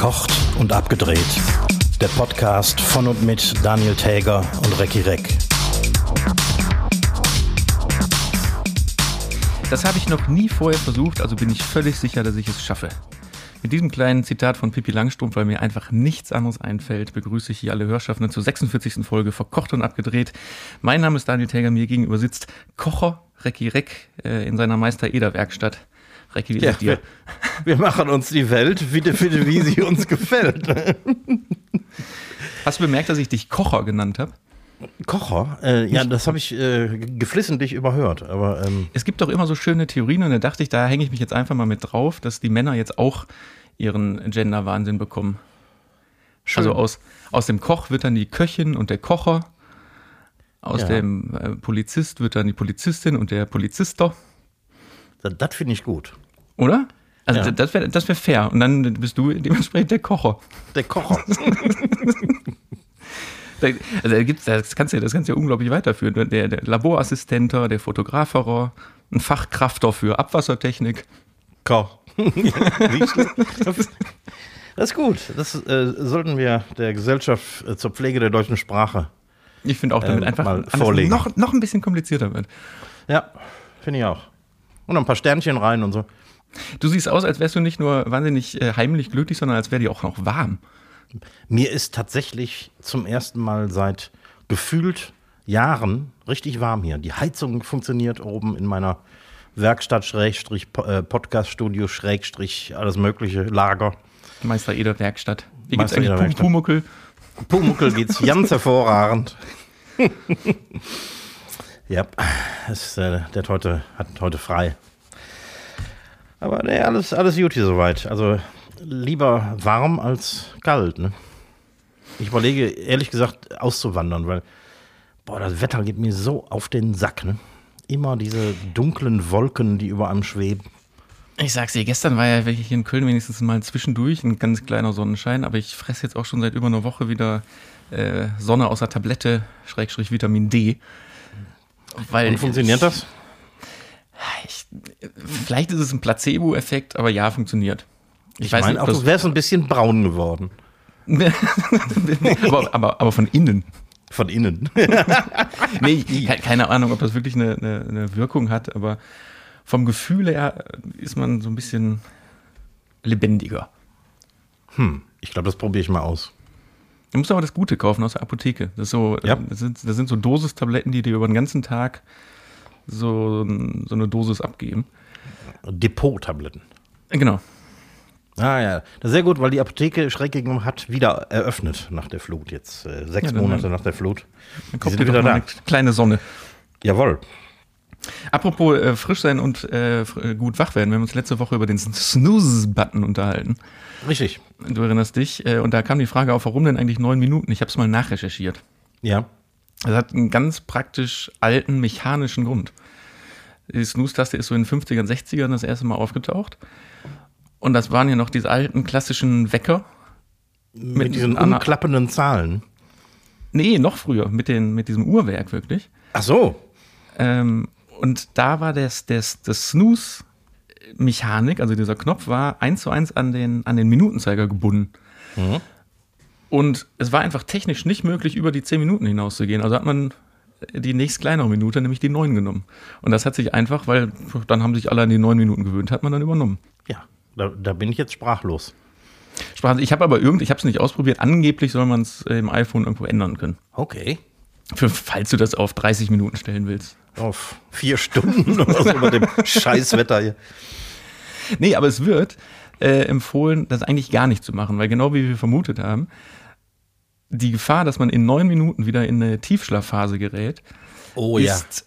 Verkocht und abgedreht. Der Podcast von und mit Daniel Täger und Recki Reck. Das habe ich noch nie vorher versucht, also bin ich völlig sicher, dass ich es schaffe. Mit diesem kleinen Zitat von Pippi Langstrumpf, weil mir einfach nichts anderes einfällt, begrüße ich hier alle Hörschaffenden zur 46. Folge Verkocht und Abgedreht. Mein Name ist Daniel Täger, mir gegenüber sitzt Kocher Recki Reck äh, in seiner Meister Eder Werkstatt. Recki, wie Ja, dir? wir, wir machen uns die Welt, wie, wie, wie sie uns gefällt. Hast du bemerkt, dass ich dich Kocher genannt habe? Kocher? Äh, ja, das habe ich äh, geflissentlich überhört. Aber ähm, Es gibt doch immer so schöne Theorien und da dachte ich, da hänge ich mich jetzt einfach mal mit drauf, dass die Männer jetzt auch ihren Gender-Wahnsinn bekommen. Also aus, aus dem Koch wird dann die Köchin und der Kocher. Aus Ja. dem äh, Polizist wird dann die Polizistin und der Polizister. Das, das finde ich gut. Oder? Also Ja. das wäre das wär fair. Und dann bist du dementsprechend der Kocher. Der Kocher. Also da gibt's, das kannst du ja, das kannst du ja unglaublich weiterführen. Der, der Laborassistenter, der Fotograferer, ein Fachkrafter für Abwassertechnik. Koch. Das ist gut. Das äh, sollten wir der Gesellschaft äh, zur Pflege der deutschen Sprache. Ich finde auch, damit Ähm, einfach noch, noch ein bisschen komplizierter wird. Ja, finde ich auch. Und ein paar Sternchen rein und so. Du siehst aus, als wärst du nicht nur wahnsinnig äh, heimlich glücklich, sondern als wäre dir auch noch warm. Mir ist tatsächlich zum ersten Mal seit gefühlt Jahren richtig warm hier. Die Heizung funktioniert oben in meiner Werkstatt, Schrägstrich, äh, Podcaststudio, Schrägstrich, alles mögliche, Lager. Meister Eder Werkstatt. Wie Meister eigentlich. Pumuckel? Pumuckel geht's ganz hervorragend. ja, es, äh, der hat heute, hat heute frei. Aber nee, alles, alles gut hier soweit. Also lieber warm als kalt. Ne? Ich überlege, ehrlich gesagt, auszuwandern, weil boah, das Wetter geht mir so auf den Sack. Ne? Immer diese dunklen Wolken, die über einem schweben. Ich sag's dir, gestern war ja hier in Köln wenigstens mal zwischendurch ein ganz kleiner Sonnenschein, aber ich fresse jetzt auch schon seit über einer Woche wieder äh, Sonne aus der Tablette, Schrägstrich Vitamin D. Weil Und funktioniert das? Ich, vielleicht ist es ein Placebo-Effekt, aber ja, funktioniert. Ich, meine, auch du wärst ein bisschen braun geworden. aber, aber, aber von innen. Von innen. Nee, ke- keine Ahnung, ob das wirklich eine, eine, eine Wirkung hat, aber vom Gefühl her ist man so ein bisschen lebendiger. Hm, ich glaube, das probiere ich mal aus. Du musst aber das Gute kaufen aus der Apotheke. Das, so, Ja. das, sind, das sind so Dosistabletten, die dir über den ganzen Tag so, so eine Dosis abgeben. Depot-Tabletten. Äh, Genau. Ah ja, das ist sehr gut, weil die Apotheke schräg gegenüber hat wieder eröffnet nach der Flut jetzt. Äh, sechs Ja, dann- Monate nach der Flut. Dann kommt wieder da. eine kleine Sonne. Jawohl. Apropos äh, frisch sein und äh, äh, gut wach werden. Wir haben uns letzte Woche über den Snooze-Button unterhalten. Richtig. Du erinnerst dich. Äh, und da kam die Frage auf, warum denn eigentlich neun Minuten? Ich habe es mal nachrecherchiert. Ja. Das hat einen ganz praktisch alten mechanischen Grund. Die Snooze-Taste ist so in den 50ern, 60ern das erste Mal aufgetaucht. Und das waren ja noch diese alten klassischen Wecker. Mit, diesen einer- umklappenden Zahlen. Nee, noch früher, mit, den, mit diesem Uhrwerk wirklich. Ach so. Ähm, und da war das, das, das Snooze-Mechanik, also dieser Knopf, war eins zu eins an den, an den Minutenzeiger gebunden. Und es war einfach technisch nicht möglich, über die 10 Minuten hinauszugehen. Also hat man die nächst kleinere Minute, nämlich die 9 genommen. Und das hat sich einfach, weil dann haben sich alle an die 9 Minuten gewöhnt, hat man dann übernommen. Ja, da, da bin ich jetzt sprachlos. Spaß. Ich habe aber irgend, ich habe es nicht ausprobiert. Angeblich soll man es im iPhone irgendwo ändern können. Okay. Für, falls du das auf 30 Minuten stellen willst. Auf vier Stunden oder so bei dem Scheißwetter hier. Nee, aber es wird äh, empfohlen, das eigentlich gar nicht zu machen, weil genau wie wir vermutet haben, die Gefahr, dass man in neun Minuten wieder in eine Tiefschlafphase gerät, Oh ist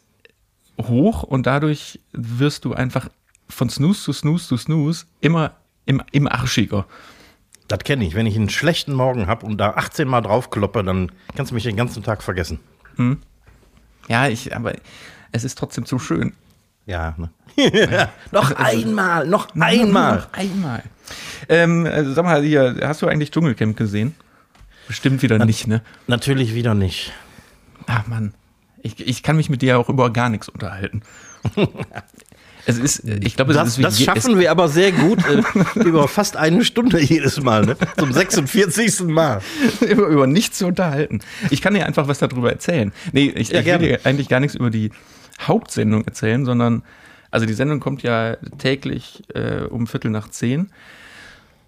hoch und dadurch wirst du einfach von Snooze zu Snooze zu Snooze immer im, im Arschiger. Das kenne ich. Wenn ich einen schlechten Morgen habe und da 18 Mal draufkloppe, dann kannst du mich den ganzen Tag vergessen. Ja, ich, aber es ist trotzdem zu schön. Ja, ne? noch einmal, noch einmal. Noch einmal. Ähm, also sag mal, hier, hast du eigentlich Dschungelcamp gesehen? Bestimmt wieder nicht, ne? Natürlich wieder nicht. Ach Mann. Ich, ich kann mich mit dir auch über gar nichts unterhalten. Es ist, ich glaube, Das, das schaffen wir aber sehr gut äh, über fast eine Stunde jedes Mal, ne? Zum 46. Mal. über, über nichts zu unterhalten. Ich kann dir einfach was darüber erzählen. Nee, ich, Ja, ich will dir eigentlich gar nichts über die Hauptsendung erzählen, sondern, also die Sendung kommt ja täglich äh, um Viertel nach zehn.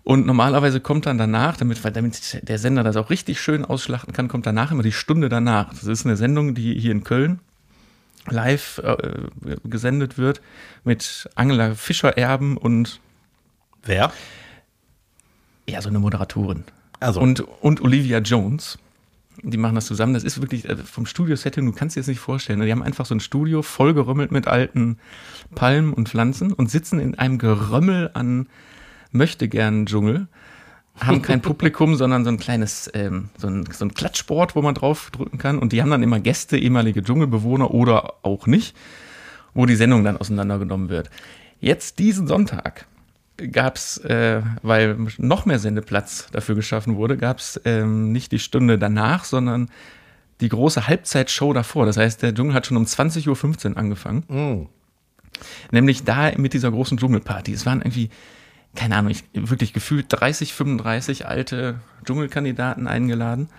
Und normalerweise kommt dann danach, damit, damit der Sender das auch richtig schön ausschlachten kann, kommt danach immer die Stunde danach. Das ist eine Sendung, die hier in Köln live äh, gesendet wird mit Angela Fischer-Erben und Wer? ja, so eine Moderatorin. Also. Und, und Olivia Jones. Die machen das zusammen. Das ist wirklich äh, vom Studio-Setting, du kannst dir das nicht vorstellen. ne? Die haben einfach so ein Studio vollgerümmelt mit alten Palmen und Pflanzen und sitzen in einem Gerömmel an Möchtegern-Dschungel. Haben kein Publikum, sondern so ein kleines, ähm, so, ein, so ein Klatschboard, wo man drauf drücken kann. Und die haben dann immer Gäste, ehemalige Dschungelbewohner oder auch nicht, wo die Sendung dann auseinandergenommen wird. Jetzt diesen Sonntag gab es, äh, weil noch mehr Sendeplatz dafür geschaffen wurde, gab es ähm, nicht die Stunde danach, sondern die große Halbzeitshow davor. Das heißt, der Dschungel hat schon um 20.15 Uhr angefangen. Nämlich da mit dieser großen Dschungelparty. Es waren irgendwie, keine Ahnung, ich, wirklich gefühlt 30, 35 alte Dschungelkandidaten eingeladen.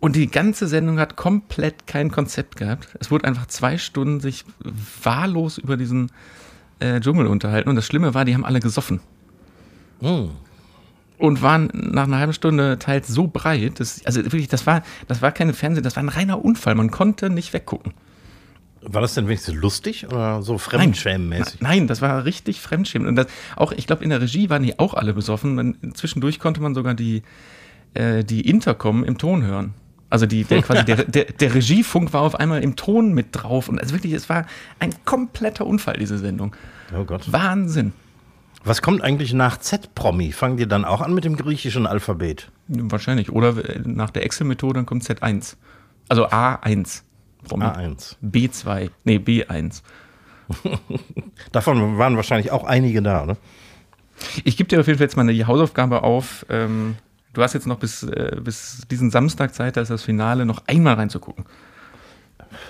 Und die ganze Sendung hat komplett kein Konzept gehabt. Es wurde einfach zwei Stunden sich wahllos über diesen äh, Dschungel unterhalten. Und das Schlimme war, die haben alle gesoffen. Und waren nach einer halben Stunde teils so breit, dass, also wirklich, das war, das war keine Fernsehen, das war ein reiner Unfall. Man konnte nicht weggucken. War das denn wenigstens lustig oder so fremdschämenmäßig? Nein, das war richtig fremdschämend. Und das, auch, ich glaube, in der Regie waren die auch alle besoffen. Man, zwischendurch konnte man sogar die, äh, die Intercom im Ton hören. Also die, der, quasi der, der, der Regiefunk war auf einmal im Ton mit drauf. Und also wirklich, es war ein kompletter Unfall, diese Sendung. Oh Gott. Wahnsinn. Was kommt eigentlich nach Z-Promi? Fangen die dann auch an mit dem griechischen Alphabet? Wahrscheinlich. Oder äh, nach der Excel-Methode dann kommt Z1. Also A1. Promi. A1. B2. Nee, B1. Davon waren wahrscheinlich auch einige da, ne? Ich gebe dir auf jeden Fall jetzt mal die Hausaufgabe auf. Ähm, du hast jetzt noch bis, äh, bis diesen Samstag Zeit, da ist das Finale, noch einmal reinzugucken.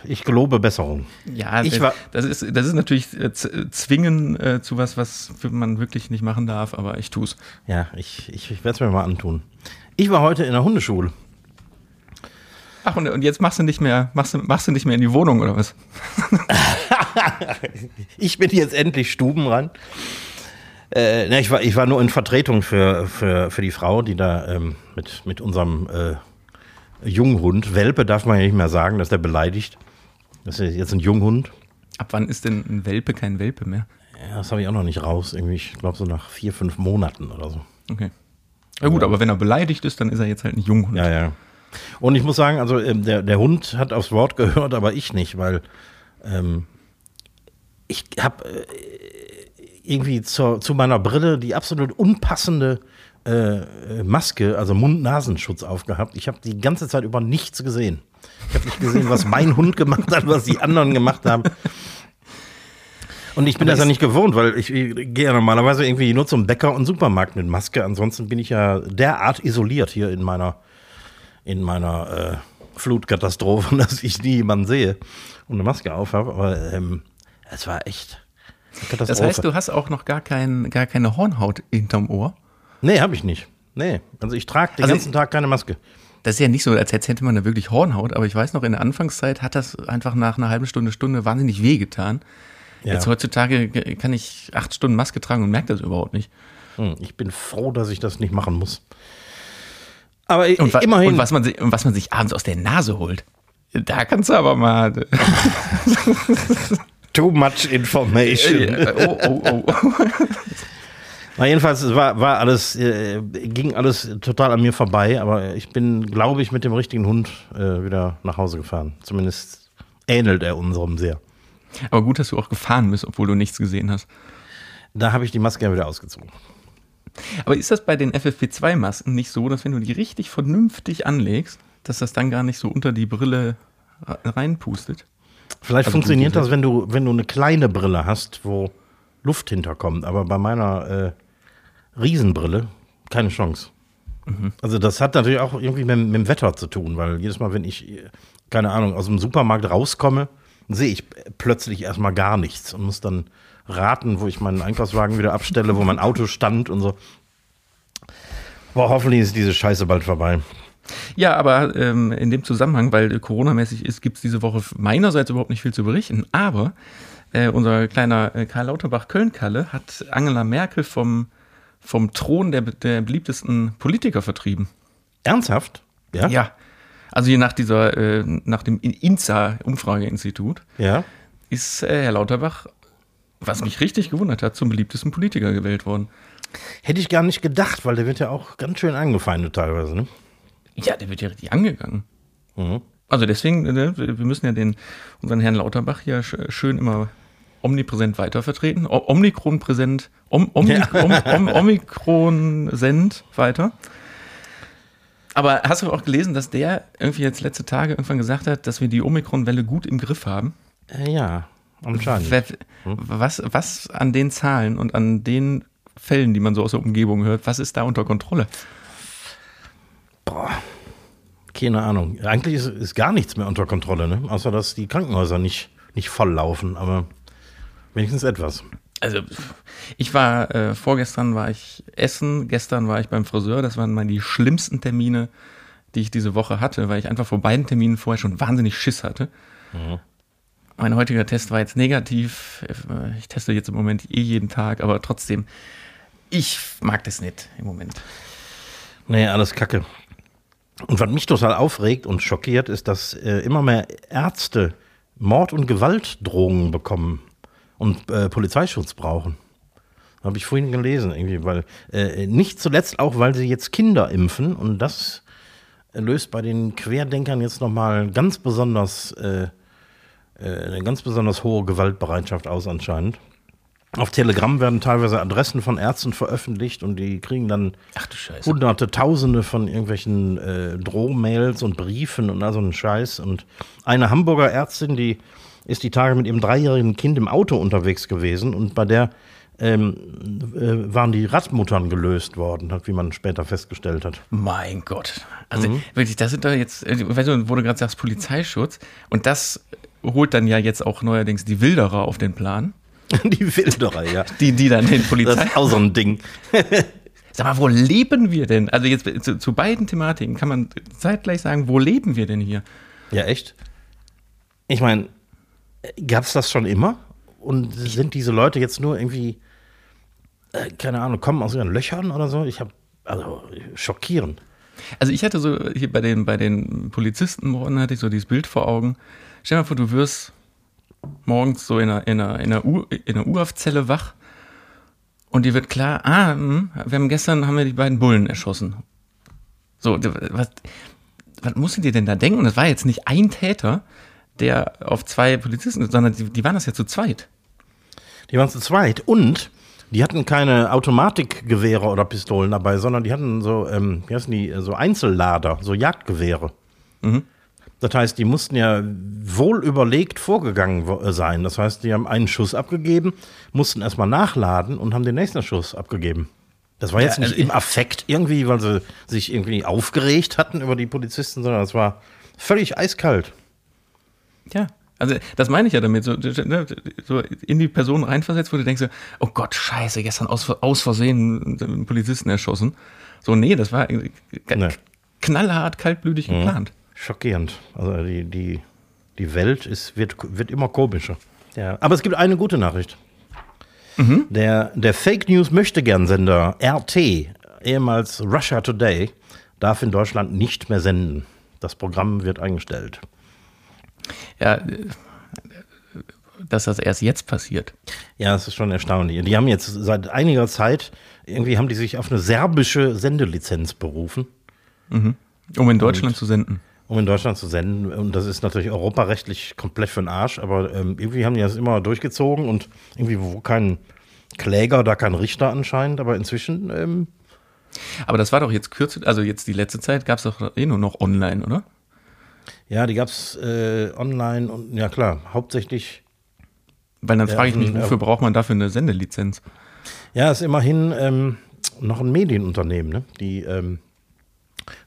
Ich gelobe Besserung. Ja, Ich das, war- das, ist, das ist natürlich äh, zwingen äh, zu was, was man wirklich nicht machen darf, aber ich tue es. Ja, ich, ich, ich werde es mir mal antun. Ich war heute in der Hundeschule. Ach, und, und jetzt machst du nicht mehr, machst du, machst du nicht mehr in die Wohnung oder was? Ich bin jetzt endlich stubenrein. Äh, ne, ich, war, ich war nur in Vertretung für, für, für die Frau, die da ähm, mit, mit unserem äh, Junghund, Welpe darf man ja nicht mehr sagen, dass der beleidigt. Das ist jetzt ein Junghund. Ab wann ist denn ein Welpe kein Welpe mehr? Ja, das habe ich auch noch nicht raus. Irgendwie, ich glaube so nach vier, fünf Monaten oder so. Okay. Ja gut, aber wenn er beleidigt ist, dann ist er jetzt halt ein Junghund. Ja, ja. Und ich muss sagen, also ähm, der, der Hund hat aufs Wort gehört, aber ich nicht, weil ähm, ich habe äh, irgendwie zur, zu meiner Brille die absolut unpassende äh, äh, Maske, also Mund-Nasenschutz aufgehabt. Ich habe die ganze Zeit über nichts gesehen. Ich habe nicht gesehen, was mein Hund gemacht hat, was die anderen gemacht haben. Und ich bin das ja nicht gewohnt, weil ich, ich gehe ja normalerweise irgendwie nur zum Bäcker und Supermarkt mit Maske. Ansonsten bin ich ja derart isoliert hier in meiner, in meiner äh, Flutkatastrophe, dass ich nie jemanden sehe und eine Maske aufhabe. Aber ähm, es war echt eine Katastrophe. Das heißt, du hast auch noch gar, kein, gar keine Hornhaut hinterm Ohr. nee, habe ich nicht. Nee, also ich trage den Also- ganzen Tag keine Maske. Das ist ja nicht so, als hätte man da wirklich Hornhaut, aber ich weiß noch, in der Anfangszeit hat das einfach nach einer halben Stunde, Stunde wahnsinnig wehgetan. Ja. Jetzt heutzutage kann ich acht Stunden Maske tragen und merke das überhaupt nicht. Hm, ich bin froh, dass ich das nicht machen muss. Aber Und, wa immerhin. und was, man sich, und was man sich abends aus der Nase holt, da kannst du aber mal. Too much information. oh, oh, oh. Na, jedenfalls war, war alles, äh, ging alles total an mir vorbei, aber ich bin, glaube ich, mit dem richtigen Hund äh, wieder nach Hause gefahren. Zumindest ähnelt er unserem sehr. Aber gut, dass du auch gefahren bist, obwohl du nichts gesehen hast. Da habe ich die Maske ja wieder ausgezogen. Aber ist das bei den FFP2-Masken nicht so, dass wenn du die richtig vernünftig anlegst, dass das dann gar nicht so unter die Brille reinpustet? Vielleicht Also funktioniert das, wenn du, wenn du eine kleine Brille hast, wo Luft hinterkommt, aber bei meiner äh, Riesenbrille keine Chance. Mhm. Also das hat natürlich auch irgendwie mit, mit dem Wetter zu tun, weil jedes Mal, wenn ich äh, keine Ahnung, aus dem Supermarkt rauskomme, sehe ich plötzlich erstmal gar nichts und muss dann raten, wo ich meinen Einkaufswagen wieder abstelle, wo mein Auto stand und so. Boah, hoffentlich ist diese Scheiße bald vorbei. Ja, aber ähm, in dem Zusammenhang, weil Corona-mäßig ist, gibt es diese Woche meinerseits überhaupt nicht viel zu berichten. Aber äh, unser kleiner äh, Karl Lauterbach Köln-Kalle hat Angela Merkel vom, vom Thron der, der beliebtesten Politiker vertrieben. Ernsthaft? Ja. Ja. Also hier nach dieser, äh, nach dem INSA-Umfrageinstitut Ja. ist äh, Herr Lauterbach, was mich richtig gewundert hat, zum beliebtesten Politiker gewählt worden. Hätte ich gar nicht gedacht, weil der wird ja auch ganz schön angefeindet teilweise, ne? Ja, der wird ja richtig angegangen. Mhm. Also deswegen, äh, wir müssen ja den, unseren Herrn Lauterbach sch- schön immer omnipräsent weitervertreten. O Omikron präsent, Om Omik Ja. Om Om Omikron send weiter. Aber hast du auch gelesen, dass der irgendwie jetzt letzte Tage irgendwann gesagt hat, dass wir die Omikron-Welle gut im Griff haben? Äh, ja, Was, was an den Zahlen und an den Fällen, die man so aus der Umgebung hört, was ist da unter Kontrolle? Boah, keine Ahnung. Eigentlich ist, ist gar nichts mehr unter Kontrolle, ne? Außer dass die Krankenhäuser nicht, nicht voll laufen, aber wenigstens etwas. Also ich war, äh, vorgestern war ich essen, gestern war ich beim Friseur, das waren mal die schlimmsten Termine, die ich diese Woche hatte, weil ich einfach vor beiden Terminen vorher schon wahnsinnig Schiss hatte. Mein heutiger Test war jetzt negativ, Äh, ich teste jetzt im Moment eh jeden Tag, aber trotzdem, ich mag das nicht im Moment. Nee, alles Kacke. Und was mich total aufregt und schockiert, ist, dass äh, immer mehr Ärzte Mord- und Gewaltdrohungen bekommen und äh, Polizeischutz brauchen. Habe ich vorhin gelesen, irgendwie, weil äh, nicht zuletzt auch, weil sie jetzt Kinder impfen und das löst bei den Querdenkern jetzt nochmal ganz besonders äh, eine ganz besonders hohe Gewaltbereitschaft aus anscheinend. Auf Telegram werden teilweise Adressen von Ärzten veröffentlicht und die kriegen dann hunderte, tausende von irgendwelchen äh, Drohmails und Briefen und all so einen Scheiß. Und eine Hamburger Ärztin, die ist die Tage mit ihrem dreijährigen Kind im Auto unterwegs gewesen und bei der ähm, äh, waren die Radmuttern gelöst worden, hat, wie man später festgestellt hat. Mein Gott. Also wirklich, das sind doch jetzt, äh, weißt du, wo du gerade sagst, Polizeischutz und das holt dann ja jetzt auch neuerdings die Wilderer auf den Plan. die Wilderer, ja. Die, die dann den Das Polizei. ist auch so ein Ding. Sag mal, wo leben wir denn? Also jetzt zu, zu beiden Thematiken kann man zeitgleich sagen, wo leben wir denn hier? Ja, echt? Ich meine, gab es das schon immer? Und sind diese Leute jetzt nur irgendwie, äh, keine Ahnung, kommen aus ihren Löchern oder so? Ich habe, also, schockierend. Also ich hatte so hier bei den, bei den Polizistenmorden hatte ich so dieses Bild vor Augen. Stell dir mal vor, du wirst morgens so in einer, in einer, in einer, U, in einer U-Haft-Zelle wach und dir wird klar, ah, hm, wir haben gestern haben wir die beiden Bullen erschossen. So, was, was musst du dir denn da denken? Und das war jetzt nicht ein Täter, der auf zwei Polizisten, sondern die, die waren das ja zu zweit. Die waren zu zweit und die hatten keine Automatikgewehre oder Pistolen dabei, sondern die hatten so, ähm, wie heißen die, so Einzellader, so Jagdgewehre. Das heißt, die mussten ja wohl überlegt vorgegangen äh, sein. Das heißt, die haben einen Schuss abgegeben, mussten erstmal nachladen und haben den nächsten Schuss abgegeben. Das war jetzt Ja, also nicht im Affekt irgendwie, weil sie sich irgendwie aufgeregt hatten über die Polizisten, sondern es war völlig eiskalt. Ja. Also das meine ich ja damit, so, ne, so in die Person reinversetzt, wo du denkst, oh Gott, scheiße, gestern aus, aus Versehen einen Polizisten erschossen. So, nee, das war Nee. knallhart, kaltblütig geplant. Schockierend. Also die, die, die Welt ist, wird, wird immer komischer. Ja. Aber es gibt eine gute Nachricht. Der, der Fake News Möchtegern-Sender RT, ehemals Russia Today, darf in Deutschland nicht mehr senden. Das Programm wird eingestellt. Ja, dass das erst jetzt passiert. Ja, das ist schon erstaunlich. Die haben jetzt seit einiger Zeit, irgendwie haben die sich auf eine serbische Sendelizenz berufen. Um in Deutschland zu senden. Um in Deutschland zu senden. Und das ist natürlich europarechtlich komplett für den Arsch, aber ähm, irgendwie haben die das immer durchgezogen und irgendwie wo kein Kläger, da kein Richter anscheinend, aber inzwischen, ähm, Aber das war doch jetzt kürzlich, also jetzt die letzte Zeit gab es doch eh nur noch online, oder? ja, die gab es äh, online und ja klar, hauptsächlich, Weil dann frage ich mich, hm, wofür ja. braucht man dafür eine Sendelizenz? ja, ist immerhin ähm, noch ein Medienunternehmen, ne? die ähm,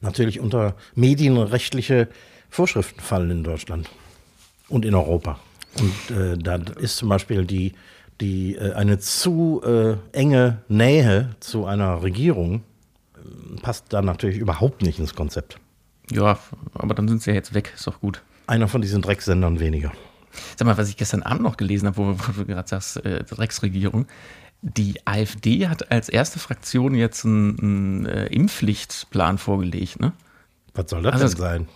natürlich unter medienrechtliche Vorschriften fallen in Deutschland und in Europa. Und äh, da ist zum Beispiel die, die äh, eine zu äh, enge Nähe zu einer Regierung äh, passt da natürlich überhaupt nicht ins Konzept. Ja, aber dann sind sie ja jetzt weg, ist doch gut. Einer von diesen Drecksendern weniger. Sag mal, was ich gestern Abend noch gelesen habe, wo, wo du gerade sagst, äh, Drecksregierung. Die AfD hat als erste Fraktion jetzt einen, einen äh, Impfpflichtplan vorgelegt, ne? Was soll das Also denn sein?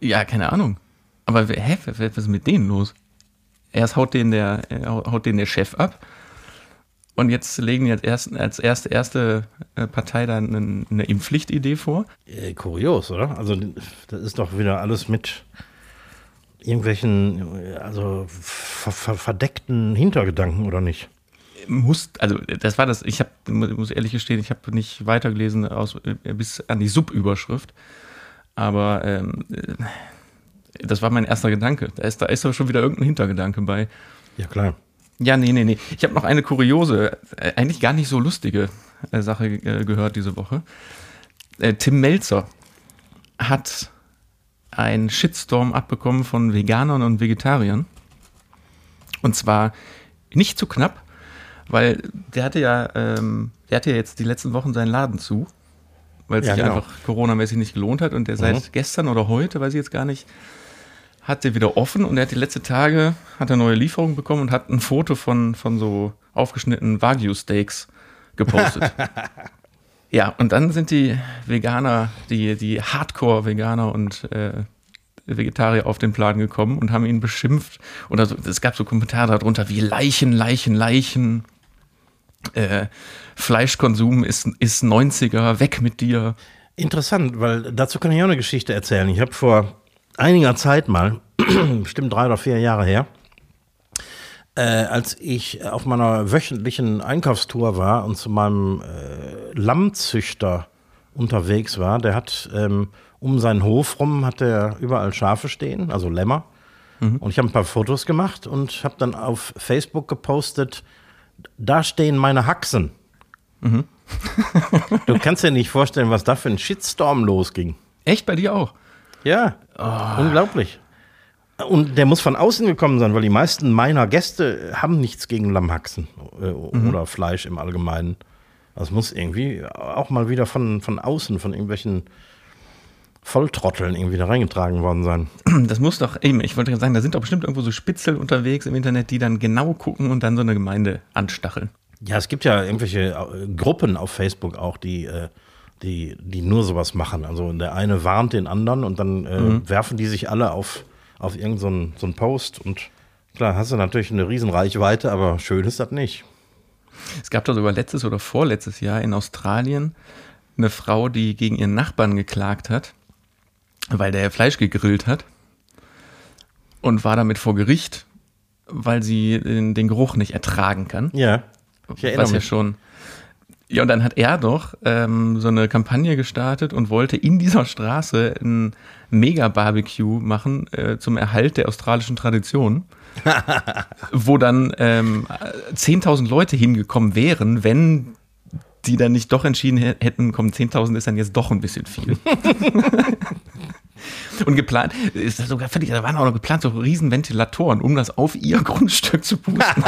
Ja, keine Ahnung. Aber hä, was ist mit denen los? Erst haut den der, äh, haut den der Chef ab. Und jetzt legen die als, erst, als erste, erste äh, Partei dann eine, eine Impfpflichtidee vor. Äh, kurios, oder? Also das ist doch wieder alles mit irgendwelchen, also ver ver verdeckten Hintergedanken, oder nicht? Muss, also das war das, ich habe, muss ehrlich gestehen, ich habe nicht weitergelesen aus, bis an die Subüberschrift. Aber ähm, äh, das war mein erster Gedanke. Da ist, da ist aber schon wieder irgendein Hintergedanke bei. Ja, klar. Ja, nee, nee, nee. Ich habe noch eine kuriose, äh, eigentlich gar nicht so lustige äh, Sache gehört diese Woche. Tim Melzer hat einen Shitstorm abbekommen von Veganern und Vegetariern. Und zwar nicht zu knapp, weil der hatte ja, ähm, der hatte ja jetzt die letzten Wochen seinen Laden zu, weil es Ja, sich genau. einfach Corona-mäßig nicht gelohnt hat. Und der seit gestern oder heute, weiß ich jetzt gar nicht, hat der wieder offen und er hat die letzten Tage hat er neue Lieferungen bekommen und hat ein Foto von, von so aufgeschnittenen Wagyu-Steaks gepostet. ja, und dann sind die Veganer, die, die Hardcore-Veganer und äh, Vegetarier auf den Plan gekommen und haben ihn beschimpft. Oder so, es gab so Kommentare darunter wie Leichen, Leichen, Leichen. Äh, Fleischkonsum ist, ist 90er, weg mit dir. Interessant, weil dazu kann ich auch eine Geschichte erzählen. Ich habe vor einiger Zeit mal, bestimmt drei oder vier Jahre her, äh, als ich auf meiner wöchentlichen Einkaufstour war und zu meinem äh, Lammzüchter unterwegs war, der hat ähm, um seinen Hof rum hat er überall Schafe stehen, also Lämmer. Und ich habe ein paar Fotos gemacht und habe dann auf Facebook gepostet, da stehen meine Haxen. du kannst dir nicht vorstellen, was da für ein Shitstorm losging. Echt bei dir auch? Ja, unglaublich. Und der muss von außen gekommen sein, weil die meisten meiner Gäste haben nichts gegen Lammhaxen äh, oder Fleisch im Allgemeinen. Das muss irgendwie auch mal wieder von, von außen, von irgendwelchen Volltrotteln irgendwie da reingetragen worden sein. Das muss doch, eben, ich wollte gerade sagen, da sind doch bestimmt irgendwo so Spitzel unterwegs im Internet, die dann genau gucken und dann so eine Gemeinde anstacheln. Ja, es gibt ja irgendwelche äh, Gruppen auf Facebook auch, die, äh, die, die nur sowas machen. Also der eine warnt den anderen und dann äh, werfen die sich alle auf, auf irgendeinen so einen- so einen Post. Und klar, hast du natürlich eine riesen Reichweite, aber schön ist das nicht. Es gab da sogar letztes oder vorletztes Jahr in Australien eine Frau, die gegen ihren Nachbarn geklagt hat, weil der Fleisch gegrillt hat und war damit vor Gericht, weil sie den, den Geruch nicht ertragen kann. Ja, ich erinnere was ja mich. schon. Ja, und dann hat er doch ähm, so eine Kampagne gestartet und wollte in dieser Straße ein Mega-Barbecue machen äh, zum Erhalt der australischen Tradition. wo dann ähm, 10.000 Leute hingekommen wären, wenn die dann nicht doch entschieden hä- hätten, komm, 10.000 ist dann jetzt doch ein bisschen viel. Und geplant, ist das sogar völlig, da waren auch noch geplant so riesen Ventilatoren, um das auf ihr Grundstück zu pusten.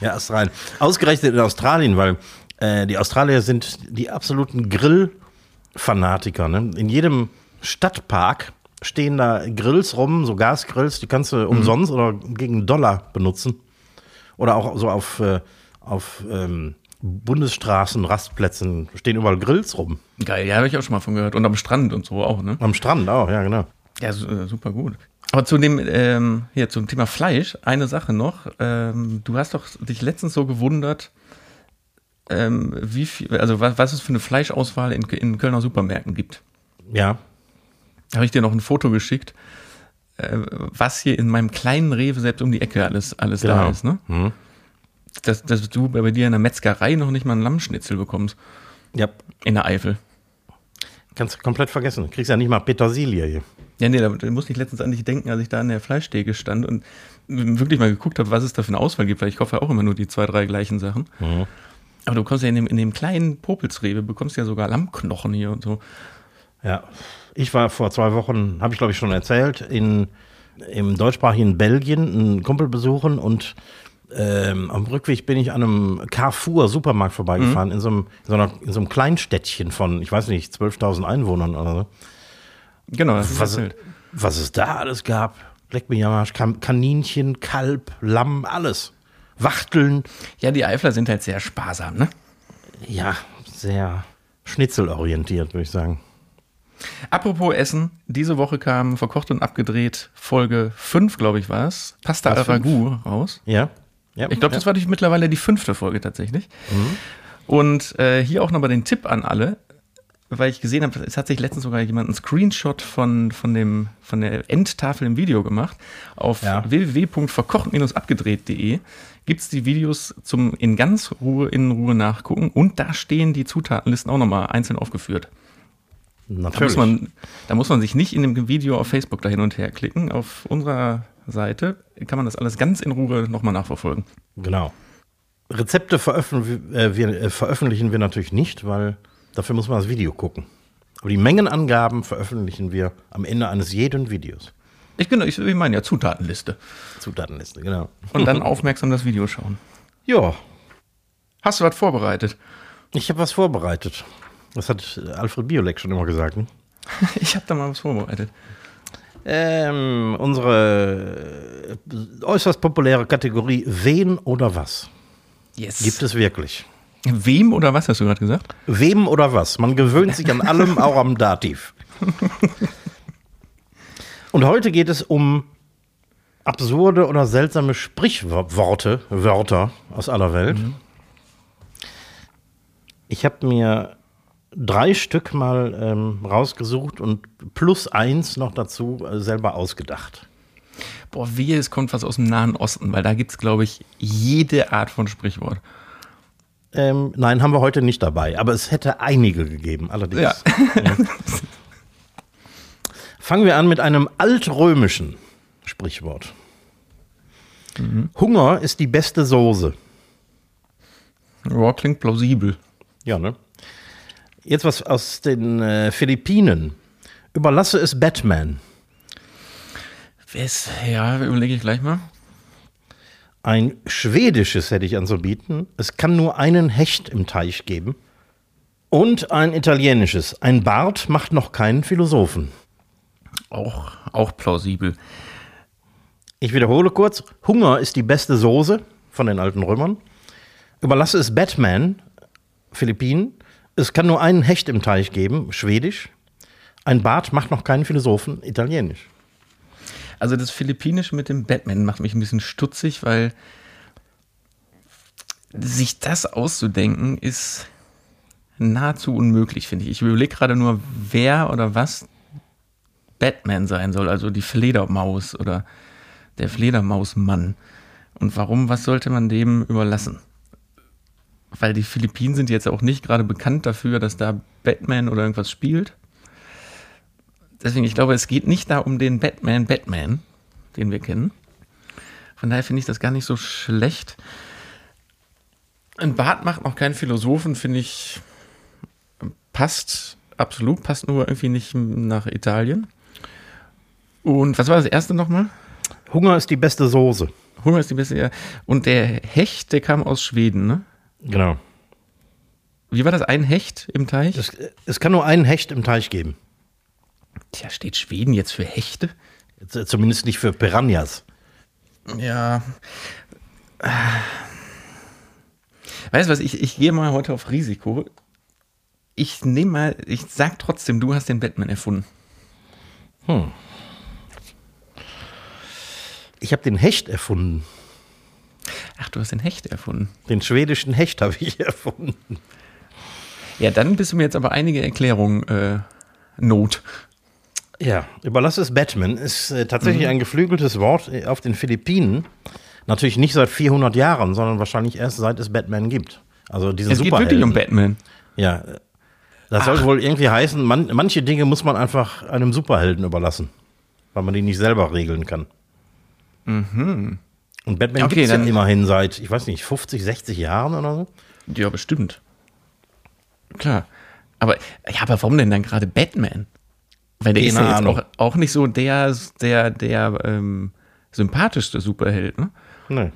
Ja, ist rein. Ausgerechnet in Australien, weil äh, die Australier sind die absoluten Grillfanatiker. Ne? In jedem Stadtpark stehen da Grills rum, so Gasgrills, die kannst du umsonst oder gegen Dollar benutzen. Oder auch so auf, äh, auf ähm, Bundesstraßen, Rastplätzen stehen überall Grills rum. Geil, ja, habe ich auch schon mal von gehört. Und am Strand und so auch, ne? Am Strand auch, ja, genau. Ja, äh, super gut. Aber zu dem, ähm, hier zum Thema Fleisch, eine Sache noch. Ähm, du hast doch dich letztens so gewundert, ähm, wie viel, also was, was es für eine Fleischauswahl in, in Kölner Supermärkten gibt. Ja, Habe ich dir noch ein Foto geschickt, äh, was hier in meinem kleinen Rewe selbst um die Ecke alles, alles da Genau. ist, ne? Dass, dass du bei dir in der Metzgerei noch nicht mal einen Lammschnitzel bekommst. ja. In der Eifel. Kannst du komplett vergessen. Kriegst ja nicht mal Petersilie hier. Ja, nee, da, da musste ich letztens an dich denken, als ich da an der Fleischtheke stand und wirklich mal geguckt habe, was es da für eine Auswahl gibt, weil ich kaufe ja auch immer nur die zwei, drei gleichen Sachen. Aber du bekommst ja in dem, in dem kleinen Popelsrewe, bekommst ja sogar Lammknochen hier und so. Ja, Ich war vor zwei Wochen, habe ich glaube ich schon erzählt, in, im deutschsprachigen Belgien einen Kumpel besuchen und ähm, am Rückweg bin ich an einem Carrefour-Supermarkt vorbeigefahren, Mhm. in, so einem, in, so einer, in so einem Kleinstädtchen von, ich weiß nicht, 12.000 Einwohnern oder so. Genau, das ist Was, erzählt. was es da alles gab. Leck mich am Arsch. Kaninchen, Kalb, Lamm, alles. Wachteln. Ja, die Eifler sind halt sehr sparsam, ne? Ja, sehr schnitzelorientiert, würde ich sagen. Apropos Essen, diese Woche kam verkocht und abgedreht Folge 5, glaube ich, war es. Pasta al? Ragout raus. Ja? Ja Ich glaube, das war die, mittlerweile die fünfte Folge tatsächlich. Und äh, hier auch nochmal den Tipp an alle, weil ich gesehen habe, es hat sich letztens sogar jemand einen Screenshot von, von, dem, von der Endtafel im Video gemacht. Auf Ja. www.verkocht-abgedreht.de gibt es die Videos zum in ganz Ruhe, in Ruhe nachgucken und da stehen die Zutatenlisten auch nochmal einzeln aufgeführt. Da muss, Natürlich. man, da muss man sich nicht in dem Video auf Facebook da hin und her klicken. Auf unserer Seite kann man das alles ganz in Ruhe nochmal nachverfolgen. Genau. Rezepte veröffentlichen, äh, wir, äh, veröffentlichen wir natürlich nicht, weil dafür muss man das Video gucken. Aber die Mengenangaben veröffentlichen wir am Ende eines jeden Videos. Ich, genau, ich, ich meine ja Zutatenliste. Zutatenliste, genau. Und dann aufmerksam das Video schauen. Ja, Hast du was vorbereitet? ich habe was vorbereitet. Das hat Alfred Biolek schon immer gesagt. Ne? Ich habe da mal was vorbereitet. Ähm, unsere äh, äußerst populäre Kategorie Wen oder was Yes. gibt es wirklich. Wem oder was hast du gerade gesagt? Wem oder was? Man gewöhnt sich an allem, auch am Dativ. Und heute geht es um absurde oder seltsame Sprichworte, Wörter aus aller Welt. Ich habe mir drei Stück mal ähm, rausgesucht und plus eins noch dazu äh, selber ausgedacht. Boah, wehe, es kommt was aus dem Nahen Osten, weil da gibt es, glaube ich, jede Art von Sprichwort. Ähm, nein, haben wir heute nicht dabei, aber es hätte einige gegeben, allerdings. Ja. Fangen wir an mit einem altrömischen Sprichwort. Hunger ist die beste Soße. Ja, klingt plausibel. Ja, ne? Jetzt was aus den äh, Philippinen. Überlasse es Batman. Wes, ja, überlege ich gleich mal. Ein schwedisches hätte ich anzubieten. Es kann nur einen Hecht im Teich geben. Und ein italienisches. Ein Bart macht noch keinen Philosophen. Auch, auch plausibel. Ich wiederhole kurz. Hunger ist die beste Soße von den alten Römern. Überlasse es Batman, Philippinen. Es kann nur einen Hecht im Teich geben, Schwedisch. Ein Bart macht noch keinen Philosophen, Italienisch. Also das Philippinische mit dem Batman macht mich ein bisschen stutzig, weil sich das auszudenken ist nahezu unmöglich, finde ich. Ich überlege gerade nur, wer oder was Batman sein soll, also die Fledermaus oder der Fledermausmann. Und warum, was sollte man dem überlassen? Weil die Philippinen sind jetzt auch nicht gerade bekannt dafür, dass da Batman oder irgendwas spielt. Deswegen, ich glaube, es geht nicht da um den Batman Batman, den wir kennen. Von daher finde ich das gar nicht so schlecht. Ein Bart macht noch keinen Philosophen, finde ich, passt absolut, passt nur irgendwie nicht nach Italien. Und was war das erste nochmal? Hunger ist die beste Soße. Hunger ist die beste. Ja. Und der Hecht, der kam aus Schweden, ne? Genau. Wie war das? Ein Hecht im Teich? Es, es kann nur einen Hecht im Teich geben. Tja, steht Schweden jetzt für Hechte? Zumindest nicht für Piranhas. Ja. Weißt du was, ich, ich gehe mal heute auf Risiko. Ich nehme mal, ich sag trotzdem, du hast den Batman erfunden. Ich habe den Hecht erfunden. Ach, du hast den Hecht erfunden. Den schwedischen Hecht habe ich erfunden. Ja, dann bist du mir jetzt aber einige Erklärungen äh, Not. Ja, überlass es Batman ist äh, tatsächlich ein geflügeltes Wort äh, auf den Philippinen. Natürlich nicht seit 400 Jahren, sondern wahrscheinlich erst seit es Batman gibt. Also diesen Es geht wirklich um Batman. Ja, das soll wohl irgendwie heißen, man, manche Dinge muss man einfach einem Superhelden überlassen, weil man die nicht selber regeln kann. Und Batman Okay, gibt es ja immerhin seit, ich weiß nicht, 50, 60 Jahren oder so. Ja, bestimmt. Klar. Aber, ja, aber warum denn dann gerade Batman? Weil der ist Keine ja jetzt auch, auch nicht so der, der, der ähm, sympathischste Superheld, ne? Nee.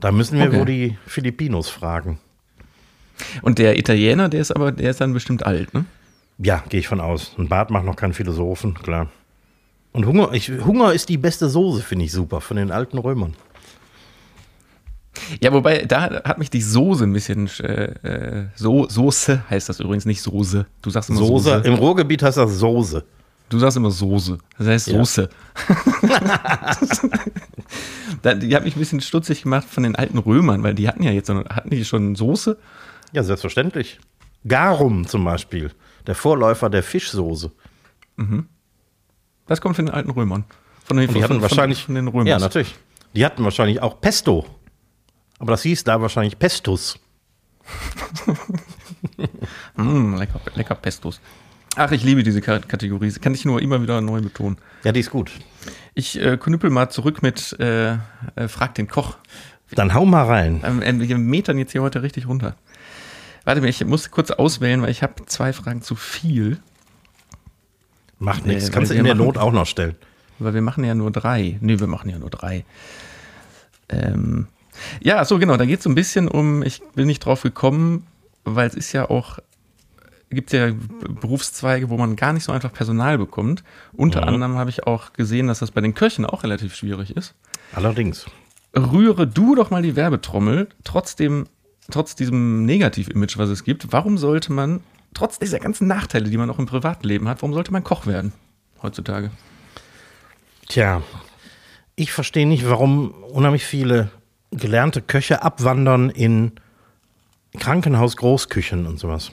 Da müssen wir Okay. wohl die Filipinos fragen. Und der Italiener, der ist aber, der ist dann bestimmt alt, ne? Ja, gehe ich von aus. Ein Bart macht noch keinen Philosophen, klar. Und Hunger, ich, Hunger ist die beste Soße, finde ich super, von den alten Römern. Ja, wobei, da hat mich die Soße ein bisschen, äh, äh, so, Soße heißt das übrigens, nicht Soße. Du sagst immer Soße, Soße. im Ruhrgebiet heißt das Soße. Du sagst immer Soße. Das heißt Ja. Soße. da, die hat mich ein bisschen stutzig gemacht von den alten Römern, weil die hatten ja jetzt, so hatten die schon Soße? Ja, selbstverständlich. Garum zum Beispiel, der Vorläufer der Fischsoße. Das kommt von den alten Römern. Von den, Und die hatten von, wahrscheinlich. von den Römern. Ja, natürlich. Die hatten wahrscheinlich auch Pesto. Aber das hieß da wahrscheinlich Pestus. Mm, lecker, lecker Pestos. Ach, ich liebe diese Ka- Kategorie. Das kann ich nur immer wieder neu betonen. Ja, die ist gut. Ich äh, knüppel mal zurück mit äh, äh, Frag den Koch. Dann hau mal rein. Ähm, äh, wir metern jetzt hier heute richtig runter. Warte mal, ich muss kurz auswählen, weil ich habe zwei Fragen zu viel. Macht Nee, nichts. Kannst du in der machen- Not auch noch stellen. Weil wir machen ja nur drei. Nee, wir machen ja nur drei. Ähm, ja, so genau, da geht es so ein bisschen um, ich bin nicht drauf gekommen, weil es ist ja auch, gibt ja Berufszweige, wo man gar nicht so einfach Personal bekommt. Unter anderem habe ich auch gesehen, dass das bei den Köchen auch relativ schwierig ist. Allerdings. Rühre du doch mal die Werbetrommel, trotzdem, trotz diesem Negativ-Image, was es gibt. Warum sollte man, trotz dieser ganzen Nachteile, die man auch im Privatleben hat, warum sollte man Koch werden heutzutage? Tja, ich verstehe nicht, warum unheimlich viele gelernte Köche abwandern in Krankenhaus-Großküchen und sowas.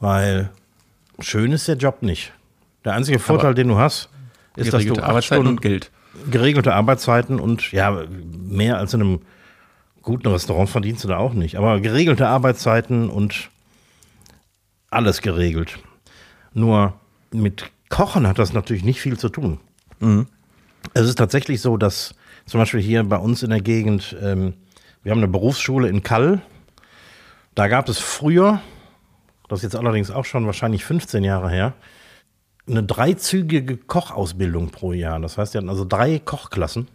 Weil schön ist der Job nicht. Der einzige Vorteil, den du hast, ist, dass du Geregelte acht Arbeitszeiten Stunden und Geld. geregelte Arbeitszeiten und ja, mehr als in einem guten Restaurant verdienst du da auch nicht. Aber geregelte Arbeitszeiten und alles geregelt. Nur mit Kochen hat das natürlich nicht viel zu tun. Es ist tatsächlich so, dass zum Beispiel hier bei uns in der Gegend, ähm, wir haben eine Berufsschule in Kall. Da gab es früher, das ist jetzt allerdings auch schon wahrscheinlich 15 Jahre her, eine dreizügige Kochausbildung pro Jahr. Das heißt, die hatten also drei Kochklassen.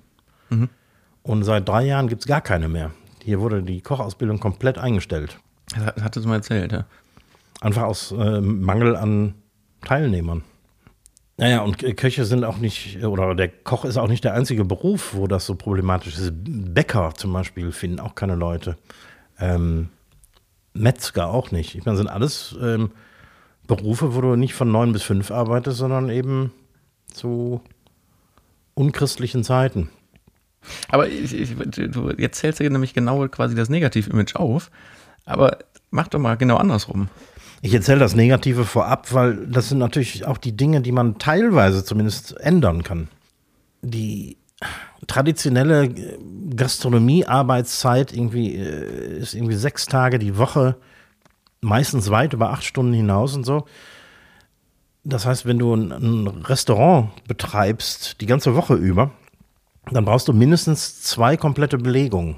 Und seit drei Jahren gibt es gar keine mehr. Hier wurde die Kochausbildung komplett eingestellt. Das Hattest du mal erzählt, ja. Einfach aus äh, Mangel an Teilnehmern. Naja, und Köche sind auch nicht, oder der Koch ist auch nicht der einzige Beruf, wo das so problematisch ist. Bäcker zum Beispiel finden auch keine Leute. Ähm, Metzger auch nicht. Ich meine, sind alles ähm, Berufe, wo du nicht von neun bis fünf arbeitest, sondern eben zu unchristlichen Zeiten. Aber ich, ich, du, jetzt zählst du nämlich genau quasi das Negativ-Image auf. Aber mach doch mal genau andersrum. Ich erzähle das Negative vorab, weil das sind natürlich auch die Dinge, die man teilweise zumindest ändern kann. Die traditionelle äh, Gastronomie-Arbeitszeit irgendwie äh, ist irgendwie sechs Tage die Woche, meistens weit über acht Stunden hinaus und so. Das heißt, wenn du ein, Restaurant betreibst, die ganze Woche über, dann brauchst du mindestens zwei komplette Belegungen.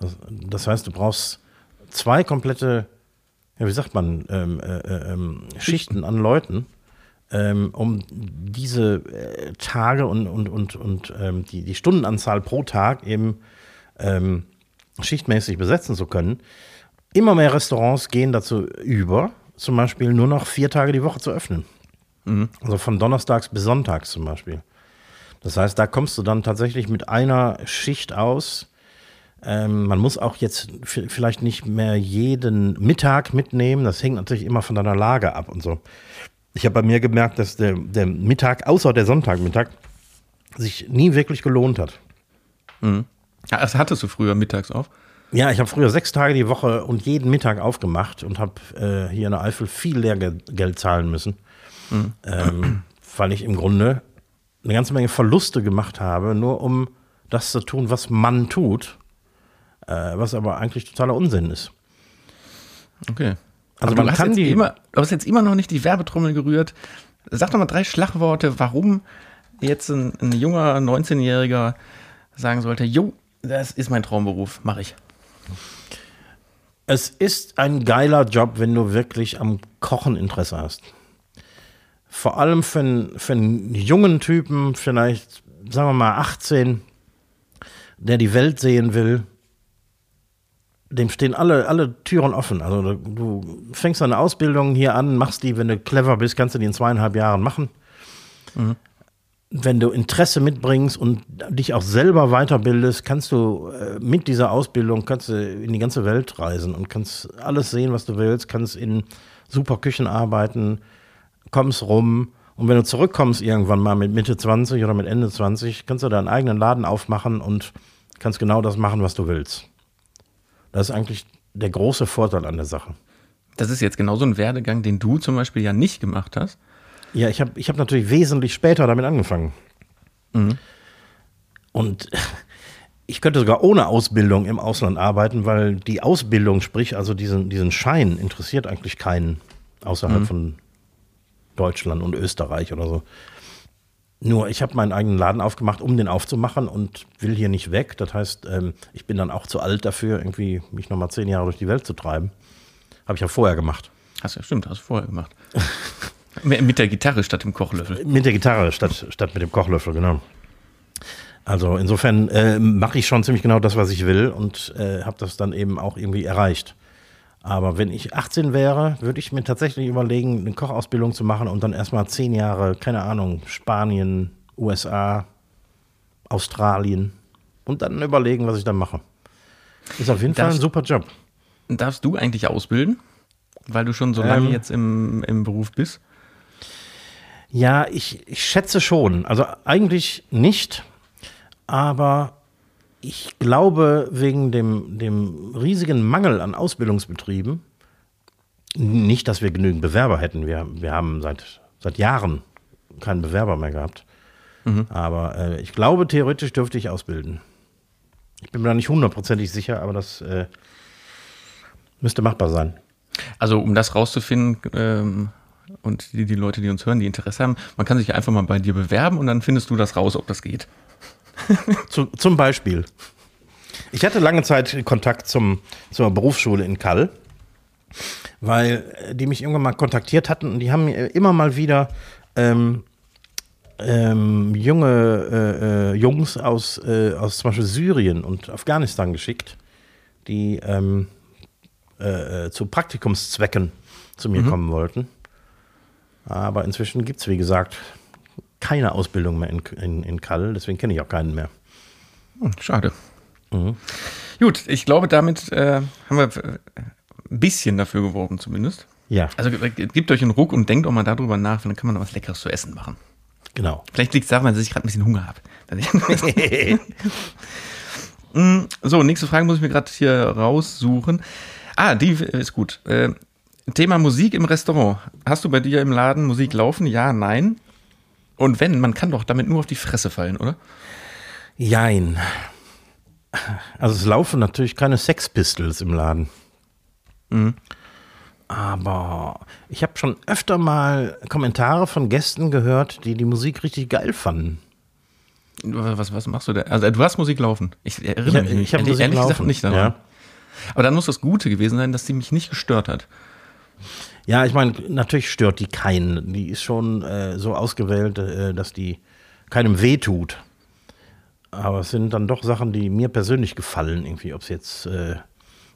Das, das heißt, du brauchst zwei komplette ja, wie sagt man, ähm, äh, äh, ähm, Schichten an Leuten, ähm, um diese äh, Tage und, und, und, und ähm, die, die Stundenanzahl pro Tag eben ähm, schichtmäßig besetzen zu können. Immer mehr Restaurants gehen dazu über, zum Beispiel nur noch vier Tage die Woche zu öffnen. Also von Donnerstags bis Sonntags zum Beispiel. Das heißt, da kommst du dann tatsächlich mit einer Schicht aus. Ähm, man muss auch jetzt vielleicht nicht mehr jeden Mittag mitnehmen. Das hängt natürlich immer von deiner Lage ab und so. Ich habe bei mir gemerkt, dass der, der Mittag, außer der Sonntagmittag, sich nie wirklich gelohnt hat. Ja, Das hattest du früher mittags auf. Ja, ich habe früher sechs Tage die Woche und jeden Mittag aufgemacht und habe äh, hier in der Eifel viel Lehrgeld zahlen müssen, ähm, weil ich im Grunde eine ganze Menge Verluste gemacht habe, nur um das zu tun, was man tut, was aber eigentlich totaler Unsinn ist. Okay. Also Aber man du hast kann jetzt die- immer, du hast jetzt immer noch nicht die Werbetrommel gerührt. Sag doch mal drei Schlagworte, warum jetzt ein, ein junger 19-Jähriger sagen sollte, jo, das ist mein Traumberuf, mache ich. Es ist ein geiler Job, wenn du wirklich am Kochen Interesse hast. vor allem für einen, für einen jungen Typen, vielleicht, sagen wir mal 18, der die Welt sehen will, dem stehen alle, alle Türen offen. Also du fängst eine Ausbildung hier an, machst die, wenn du clever bist, kannst du die in zweieinhalb Jahren machen. Mhm. Wenn du Interesse mitbringst und dich auch selber weiterbildest, kannst du äh, mit dieser Ausbildung kannst du in die ganze Welt reisen und kannst alles sehen, was du willst, kannst in super Küchen arbeiten, kommst rum. Und wenn du zurückkommst irgendwann mal mit Mitte 20 oder mit Ende 20, kannst du deinen eigenen Laden aufmachen und kannst genau das machen, was du willst. Das ist eigentlich der große Vorteil an der Sache. Das ist jetzt genauso ein Werdegang, den du zum Beispiel ja nicht gemacht hast. Ja, ich habe ich hab natürlich wesentlich später damit angefangen. Mhm. Und ich könnte sogar ohne Ausbildung im Ausland arbeiten, weil die Ausbildung, sprich also diesen, diesen Schein, interessiert eigentlich keinen außerhalb mhm. von Deutschland und Österreich oder so. Nur ich habe meinen eigenen Laden aufgemacht, um den aufzumachen und will hier nicht weg. Das heißt, ähm, ich bin dann auch zu alt dafür, irgendwie mich nochmal zehn Jahre durch die Welt zu treiben. Habe ich ja vorher gemacht. Hast du ja stimmt, hast du vorher gemacht. mit der Gitarre statt dem Kochlöffel. Mit der Gitarre statt, statt mit dem Kochlöffel, genau. Also insofern äh, mache ich schon ziemlich genau das, was ich will und äh, habe das dann eben auch irgendwie erreicht. Aber wenn ich 18 wäre, würde ich mir tatsächlich überlegen, eine Kochausbildung zu machen und dann erstmal zehn Jahre, keine Ahnung, Spanien, USA, Australien und dann überlegen, was ich dann mache. Ist auf jeden darfst, Fall ein super Job. Darfst du eigentlich ausbilden? Weil du schon so lange ähm, jetzt im, im Beruf bist? Ja, ich, ich schätze schon. Also eigentlich nicht, aber ich glaube, wegen dem, dem riesigen Mangel an Ausbildungsbetrieben, nicht, dass wir genügend Bewerber hätten. Wir, wir haben seit, seit Jahren keinen Bewerber mehr gehabt. Mhm. Aber äh, ich glaube, theoretisch dürfte ich ausbilden. Ich bin mir da nicht hundertprozentig sicher, aber das äh, müsste machbar sein. Also, um das rauszufinden, ähm, und die, die Leute, die uns hören, die Interesse haben, man kann sich einfach mal bei dir bewerben und dann findest du das raus, ob das geht. Zu, zum Beispiel. Ich hatte lange Zeit Kontakt zum, zur Berufsschule in Kall, weil die mich irgendwann mal kontaktiert hatten und die haben mir immer mal wieder ähm, ähm, junge äh, äh, Jungs aus, äh, aus zum Beispiel Syrien und Afghanistan geschickt, die ähm, äh, äh, zu Praktikumszwecken zu mir mhm. kommen wollten. Aber inzwischen gibt es, wie gesagt, keine Ausbildung mehr in, in, in Kall, deswegen kenne ich auch keinen mehr. Hm, schade. Mhm. Gut, ich glaube, damit äh, haben wir ein bisschen dafür geworben, zumindest. Ja. Also gebt euch einen Ruck und denkt auch mal darüber nach, dann kann man noch was Leckeres zu essen machen. Genau. Vielleicht liegt es daran, dass ich gerade ein bisschen Hunger habe. Hm, so, nächste Frage muss ich mir gerade hier raussuchen. Ah, die ist gut. Äh, Thema Musik im Restaurant. Hast du bei dir im Laden Musik laufen? Ja, nein. Und wenn, man kann doch damit nur auf die Fresse fallen, oder? Jein. Also es laufen natürlich keine Sex Pistols im Laden. Mhm. Aber ich habe schon öfter mal Kommentare von Gästen gehört, die die Musik richtig geil fanden. Was, was machst du da? Also du hast Musik laufen. Ich erinnere mich. Ich, ich habe Musik ehrlich laufen. gesagt nicht daran. Ja. Aber dann muss das Gute gewesen sein, dass sie mich nicht gestört hat. Ja, ich meine, natürlich stört die keinen. Die ist schon äh, so ausgewählt, äh, dass die keinem wehtut. Aber es sind dann doch Sachen, die mir persönlich gefallen, irgendwie, ob es jetzt, äh,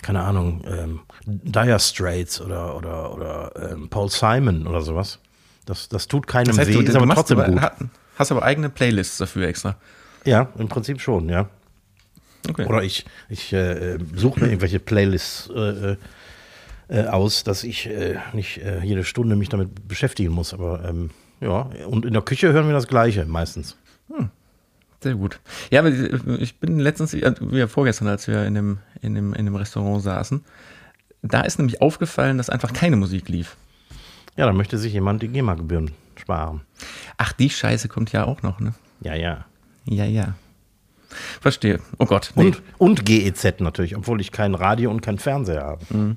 keine Ahnung, ähm, Dire Straits oder, oder, oder ähm, Paul Simon oder sowas. Das, das tut keinem das heißt, weh, du, ist aber trotzdem aber, gut. Hast aber eigene Playlists dafür extra. Ja, im Prinzip schon, ja. Okay. Oder ich, ich äh, suche mir irgendwelche Playlists äh, äh äh, aus, dass ich äh, nicht äh, jede Stunde mich damit beschäftigen muss. Aber ähm, ja, und in der Küche hören wir das Gleiche meistens. Hm. Sehr gut. Ja, aber ich bin letztens, wie vorgestern, als wir in dem, in, dem, in dem Restaurant saßen, da ist nämlich aufgefallen, dass einfach keine Musik lief. Ja, da möchte sich jemand die GEMA-Gebühren sparen. Ach, die Scheiße kommt ja auch noch, ne? Ja, ja. Ja, ja. Verstehe. Oh Gott. Nee. Und, und GEZ natürlich, obwohl ich kein Radio und kein Fernseher habe. Mhm.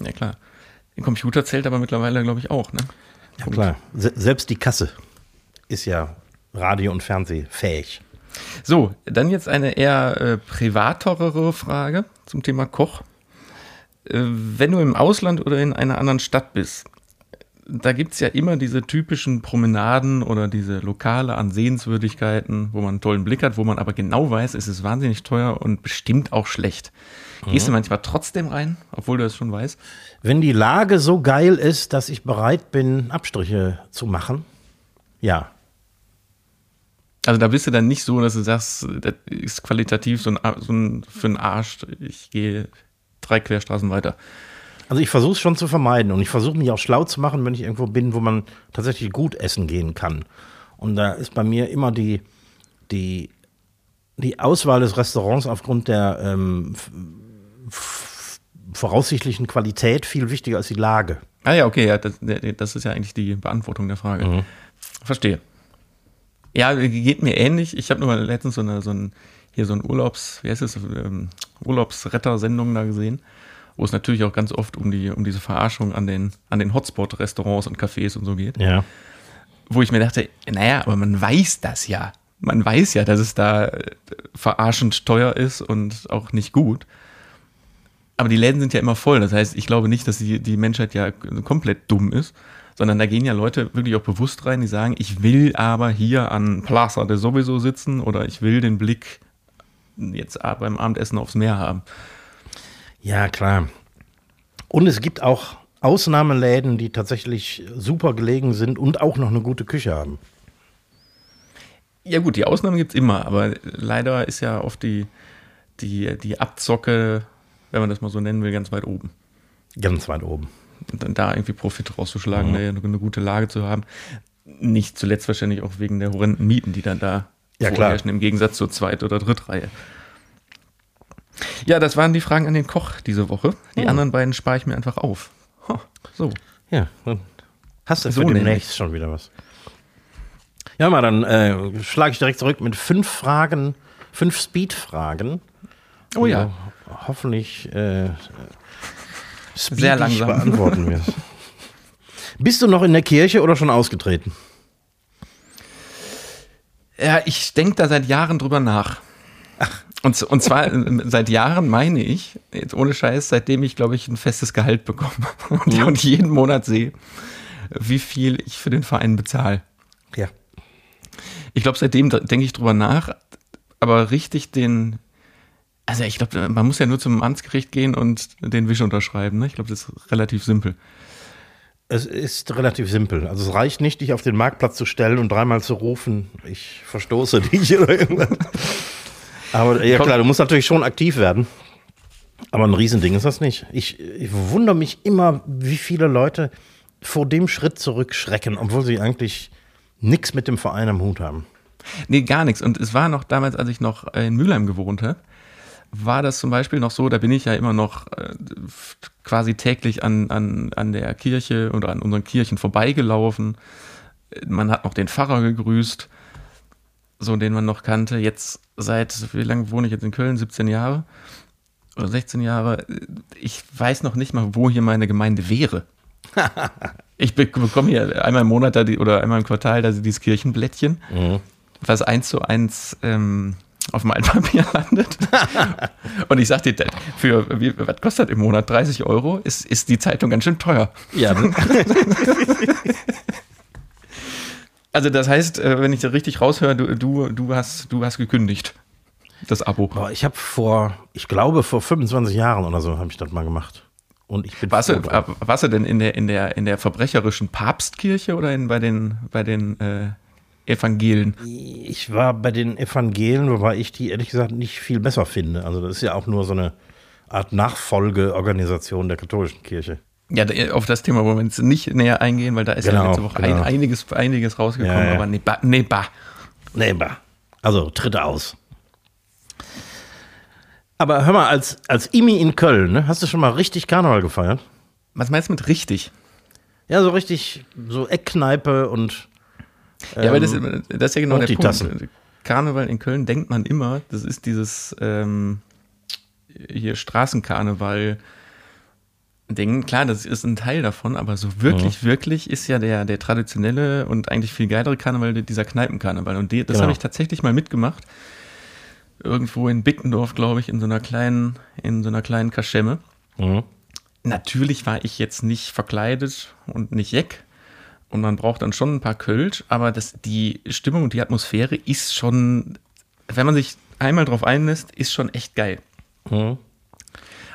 Ja, klar. Den Computer zählt aber mittlerweile, glaube ich, auch, ne? Ja, klar. Se selbst die Kasse ist ja Radio- und Fernsehfähig. So, dann jetzt eine eher äh, privatere Frage zum Thema Koch. Äh, wenn du im Ausland oder in einer anderen Stadt bist, da gibt es ja immer diese typischen Promenaden oder diese Lokale an Sehenswürdigkeiten, wo man einen tollen Blick hat, wo man aber genau weiß, es ist wahnsinnig teuer und bestimmt auch schlecht. Gehst du manchmal trotzdem rein, obwohl du das schon weißt? Wenn die Lage so geil ist, dass ich bereit bin, Abstriche zu machen, ja. Also da bist du dann nicht so, dass du sagst, das ist qualitativ so ein, so ein für einen Arsch, ich gehe drei Querstraßen weiter. Also ich versuche es schon zu vermeiden und ich versuche mich auch schlau zu machen, wenn ich irgendwo bin, wo man tatsächlich gut essen gehen kann. Und da ist bei mir immer die, die, die Auswahl des Restaurants aufgrund der ähm, voraussichtlichen Qualität viel wichtiger als die Lage. Ah ja, okay, ja, das, das ist ja eigentlich die Beantwortung der Frage. Mhm. Verstehe. Ja, geht mir ähnlich. Ich habe nur mal letztens so, eine, so ein, hier so ein Urlaubs, wie heißt es, ähm, Urlaubsretter-Sendung da gesehen, wo es natürlich auch ganz oft um die, um diese Verarschung an den, an den Hotspot-Restaurants und Cafés und so geht. Ja. Wo ich mir dachte, naja, aber man weiß das ja. Man weiß ja, dass es da äh, verarschend teuer ist und auch nicht gut. Aber die Läden sind ja immer voll. Das heißt, ich glaube nicht, dass die, die Menschheit ja komplett dumm ist, sondern da gehen ja Leute wirklich auch bewusst rein, die sagen, ich will aber hier an Plaza de sowieso sitzen oder ich will den Blick jetzt beim Abendessen aufs Meer haben. Ja, klar. Und es gibt auch Ausnahmeläden, die tatsächlich super gelegen sind und auch noch eine gute Küche haben. Ja gut, die Ausnahmen gibt es immer, aber leider ist ja oft die, die, die Abzocke wenn man das mal so nennen will, ganz weit oben. Ganz weit oben. Und dann da irgendwie Profit rauszuschlagen, mhm. eine, eine, gute Lage zu haben. Nicht zuletzt wahrscheinlich auch wegen der horrenden Mieten, die dann da ja, vorherrschen, im Gegensatz zur Zweit- oder Drittreihe. Ja, das waren die Fragen an den Koch diese Woche. Die mhm. anderen beiden spare ich mir einfach auf. so. Ja, dann hast du so für demnächst schon wieder was. Ja, mal, dann äh, schlage ich direkt zurück mit fünf Fragen, fünf Speed-Fragen. Oh ja hoffentlich äh, sehr langsam beantworten wirst. Bist du noch in der Kirche oder schon ausgetreten? Ja, ich denke da seit Jahren drüber nach. Ach. Und, und zwar äh, seit Jahren meine ich, jetzt ohne Scheiß, seitdem ich, glaube ich, ein festes Gehalt bekomme und, mhm. und jeden Monat sehe, wie viel ich für den Verein bezahle. Ja. Ich glaube, seitdem denke ich drüber nach, aber richtig den, also ich glaube, man muss ja nur zum Amtsgericht gehen und den Wisch unterschreiben. Ne? Ich glaube, das ist relativ simpel. Es ist relativ simpel. Also es reicht nicht, dich auf den Marktplatz zu stellen und dreimal zu rufen, ich verstoße dich oder irgendwas. Aber ja klar, du musst natürlich schon aktiv werden. Aber ein Riesending ist das nicht. Ich, ich wundere mich immer, wie viele Leute vor dem Schritt zurückschrecken, obwohl sie eigentlich nichts mit dem Verein am Hut haben. Nee, gar nichts. Und es war noch damals, als ich noch in Mülheim gewohnt habe, war das zum Beispiel noch so, da bin ich ja immer noch äh, quasi täglich an, an, an der Kirche oder an unseren Kirchen vorbeigelaufen. Man hat noch den Pfarrer gegrüßt, so den man noch kannte. Jetzt seit, wie lange wohne ich jetzt in Köln? 17 Jahre oder 16 Jahre. Ich weiß noch nicht mal, wo hier meine Gemeinde wäre. ich bekomme hier einmal im Monat da die, oder einmal im Quartal da dieses Kirchenblättchen, mhm. was eins zu eins ähm, auf dem Altpapier landet. und ich sag dir, für wie, was kostet im Monat 30 Euro? Ist, ist die Zeitung ganz schön teuer. Ja. also das heißt, äh, wenn ich das richtig raushöre, du, du, du, hast, du hast gekündigt. Das Abo. Boah, ich habe vor, ich glaube vor 25 Jahren oder so habe ich das mal gemacht. Und ich bin warst, du, warst du denn in der, in der, in der verbrecherischen Papstkirche oder in, bei den, bei den äh, Evangelen? Ich war bei den Evangelen, wobei ich die ehrlich gesagt nicht viel besser finde. Also das ist ja auch nur so eine Art Nachfolgeorganisation der katholischen Kirche. Ja, auf das Thema wollen wir jetzt nicht näher eingehen, weil da ist genau, ja letzte Woche genau. ein, einiges, einiges rausgekommen, ja, ja. aber neba, neba. Neba. Also tritt aus. Aber hör mal, als, als Imi in Köln, ne, hast du schon mal richtig Karneval gefeiert? Was meinst du mit richtig? Ja, so richtig, so Eckkneipe und ja, aber das, ähm, das ist ja genau der Punkt. Tassen. Karneval in Köln denkt man immer, das ist dieses ähm, hier Straßenkarneval. Ding, klar, das ist ein Teil davon, aber so wirklich, mhm. wirklich ist ja der, der traditionelle und eigentlich viel geilere Karneval dieser Kneipenkarneval. Und die, das genau. habe ich tatsächlich mal mitgemacht. Irgendwo in Bickendorf, glaube ich, in so einer kleinen, in so einer kleinen Kaschemme. Mhm. Natürlich war ich jetzt nicht verkleidet und nicht jeck, und man braucht dann schon ein paar Kölsch, aber das, die Stimmung und die Atmosphäre ist schon, wenn man sich einmal drauf einlässt, ist schon echt geil. Mhm.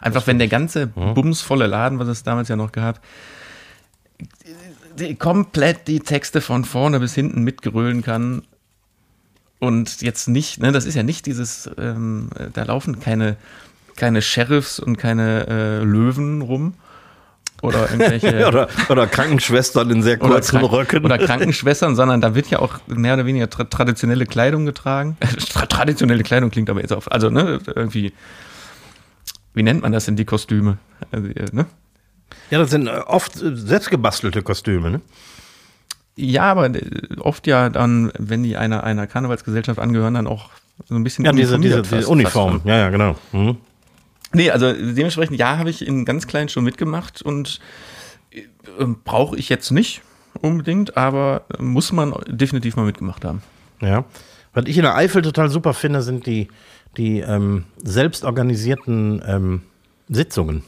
Einfach wenn der ganze mhm. bumsvolle Laden, was es damals ja noch gab, die, komplett die Texte von vorne bis hinten mitgerölen kann und jetzt nicht, ne, das ist ja nicht dieses, ähm, da laufen keine, keine Sheriffs und keine äh, Löwen rum, oder irgendwelche. oder, oder, Krankenschwestern in sehr kurzen oder Röcken. Oder Krankenschwestern, sondern da wird ja auch mehr oder weniger tra traditionelle Kleidung getragen. Tra traditionelle Kleidung klingt aber jetzt auf. Also, ne, irgendwie. Wie nennt man das denn, die Kostüme? Also, äh, ne? Ja, das sind äh, oft selbstgebastelte Kostüme, ne? Ja, aber äh, oft ja dann, wenn die einer, einer Karnevalsgesellschaft angehören, dann auch so ein bisschen. Ja, diese, diese, diese Uniform. Ja, ja, genau. Mhm. Nee, also dementsprechend, ja, habe ich in ganz kleinen schon mitgemacht und äh, brauche ich jetzt nicht unbedingt, aber muss man definitiv mal mitgemacht haben. Ja. Was ich in der Eifel total super finde, sind die, die ähm, selbstorganisierten ähm, Sitzungen.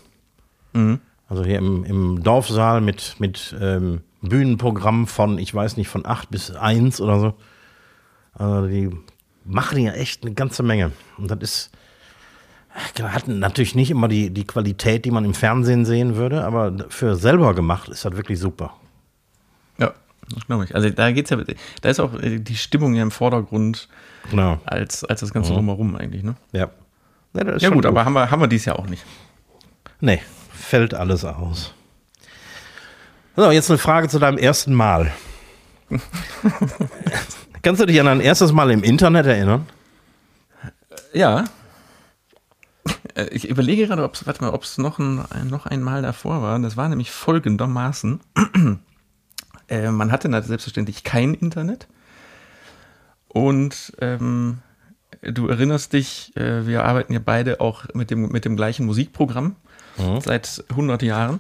Mhm. Also hier im, im Dorfsaal mit, mit ähm, Bühnenprogramm von, ich weiß nicht, von acht bis eins oder so. Also die machen ja echt eine ganze Menge. Und das ist, hatten natürlich nicht immer die, die Qualität, die man im Fernsehen sehen würde, aber für selber gemacht ist das wirklich super. Ja, glaube ich. Also da geht's ja, da ist auch äh, die Stimmung ja im Vordergrund genau. als, als das Ganze mhm. drumherum eigentlich, ne? Ja. Ja, ja gut, gut, aber haben wir, haben wir dies Jahr auch nicht. Nee, fällt alles aus. So, jetzt eine Frage zu deinem ersten Mal. Kannst du dich an dein erstes Mal im Internet erinnern? Ja. Äh, ich überlege gerade, ob es noch ein, noch einmal davor war. Das war nämlich folgendermaßen. Äh, man hatte selbstverständlich kein Internet. Und ähm, du erinnerst dich, äh, wir arbeiten ja beide auch mit dem, mit dem gleichen Musikprogramm mhm. seit 100 Jahren.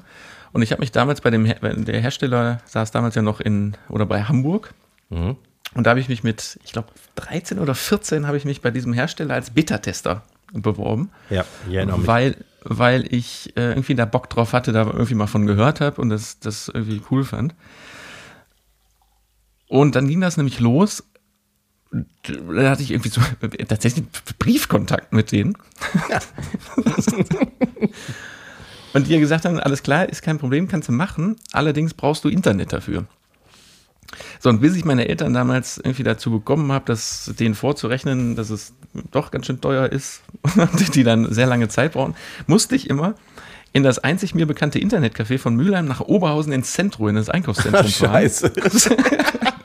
Und ich habe mich damals bei dem, Her der Hersteller saß damals ja noch in, oder bei Hamburg. Mhm. Und da habe ich mich mit, ich glaube, 13 oder 14 habe ich mich bei diesem Hersteller als Beta-Tester beworben. Ja, ja weil, weil ich äh, irgendwie da Bock drauf hatte, da irgendwie mal von gehört habe und das, das irgendwie cool fand. Und dann ging das nämlich los. Da hatte ich irgendwie so tatsächlich Briefkontakt mit denen. Ja. und die ja gesagt haben, alles klar, ist kein Problem, kannst du machen. Allerdings brauchst du Internet dafür. So, und bis ich meine Eltern damals irgendwie dazu bekommen habe, das denen vorzurechnen, dass es doch ganz schön teuer ist und die dann sehr lange Zeit brauchen, musste ich immer in das einzig mir bekannte Internetcafé von Mülheim nach Oberhausen ins Zentrum, in das Einkaufszentrum fahren. Scheiße.